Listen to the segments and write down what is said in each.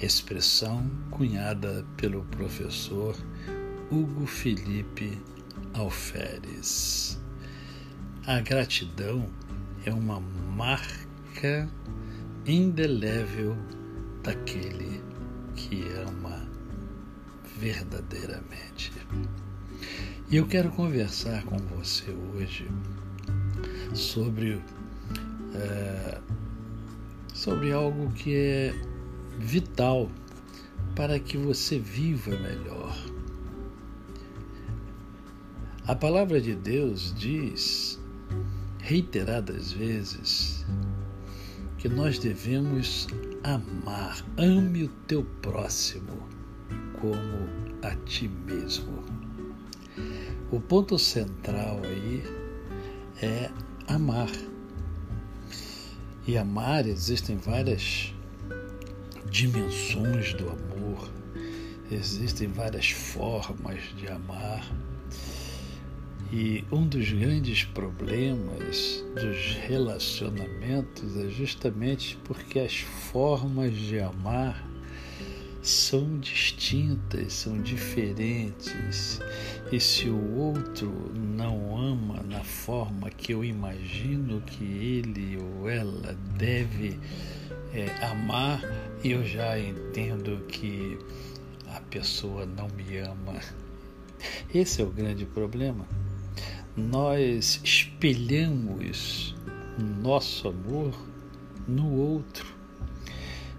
expressão cunhada pelo professor Hugo Felipe Alferes. A gratidão é uma marca indelével daquele que ama verdadeiramente. E eu quero conversar com você hoje sobre, é, sobre algo que é vital para que você viva melhor. A palavra de Deus diz reiteradas vezes que nós devemos amar. Ame o teu próximo como a ti mesmo. O ponto central aí é amar. E amar existem várias dimensões do amor, existem várias formas de amar. E um dos grandes problemas dos relacionamentos é justamente porque as formas de amar são distintas, são diferentes. E se o outro não ama na forma que eu imagino que ele ou ela deve é, amar, eu já entendo que a pessoa não me ama. Esse é o grande problema. Nós espelhamos nosso amor no outro.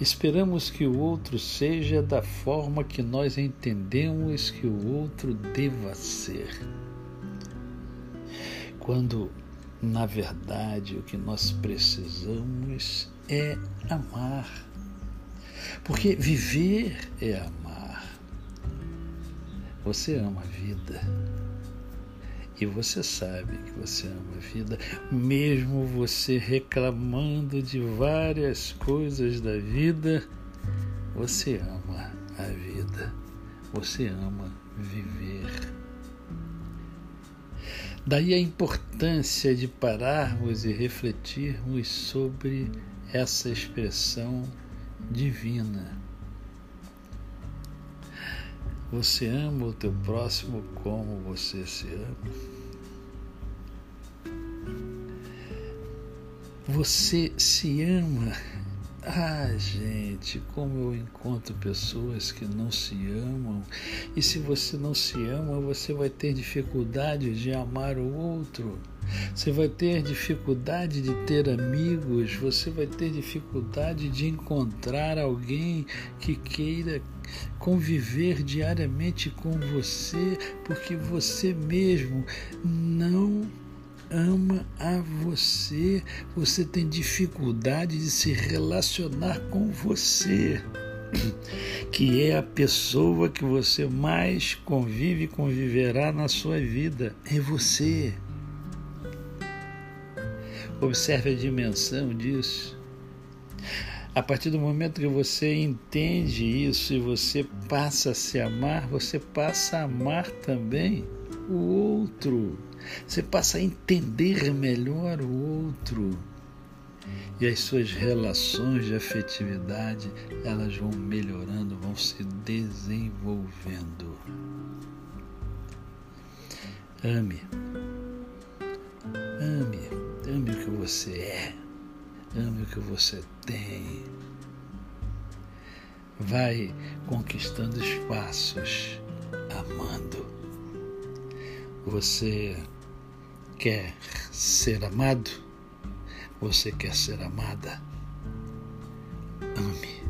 Esperamos que o outro seja da forma que nós entendemos que o outro deva ser. Quando, na verdade, o que nós precisamos é amar. Porque viver é amar. Você ama a vida. E você sabe que você ama a vida, mesmo você reclamando de várias coisas da vida, você ama a vida. Você ama viver. Daí a importância de pararmos e refletirmos sobre essa expressão divina. Você ama o teu próximo como você se ama? Você se ama? Ah, gente, como eu encontro pessoas que não se amam. E se você não se ama, você vai ter dificuldade de amar o outro. Você vai ter dificuldade de ter amigos, você vai ter dificuldade de encontrar alguém que queira conviver diariamente com você, porque você mesmo não ama a você, você tem dificuldade de se relacionar com você, que é a pessoa que você mais convive e conviverá na sua vida, é você. Observe a dimensão disso. A partir do momento que você entende isso e você passa a se amar, você passa a amar também o outro. Você passa a entender melhor o outro. E as suas relações de afetividade, elas vão melhorando, vão se desenvolvendo. Ame. Você é. Ame o que você tem. Vai conquistando espaços amando. Você quer ser amado? Você quer ser amada? Ame.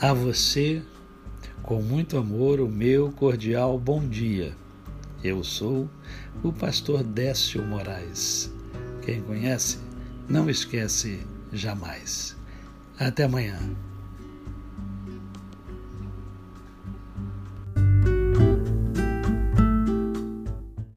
A você, com muito amor, o meu cordial bom dia. Eu sou o pastor Décio Moraes quem conhece, não esquece jamais. Até amanhã.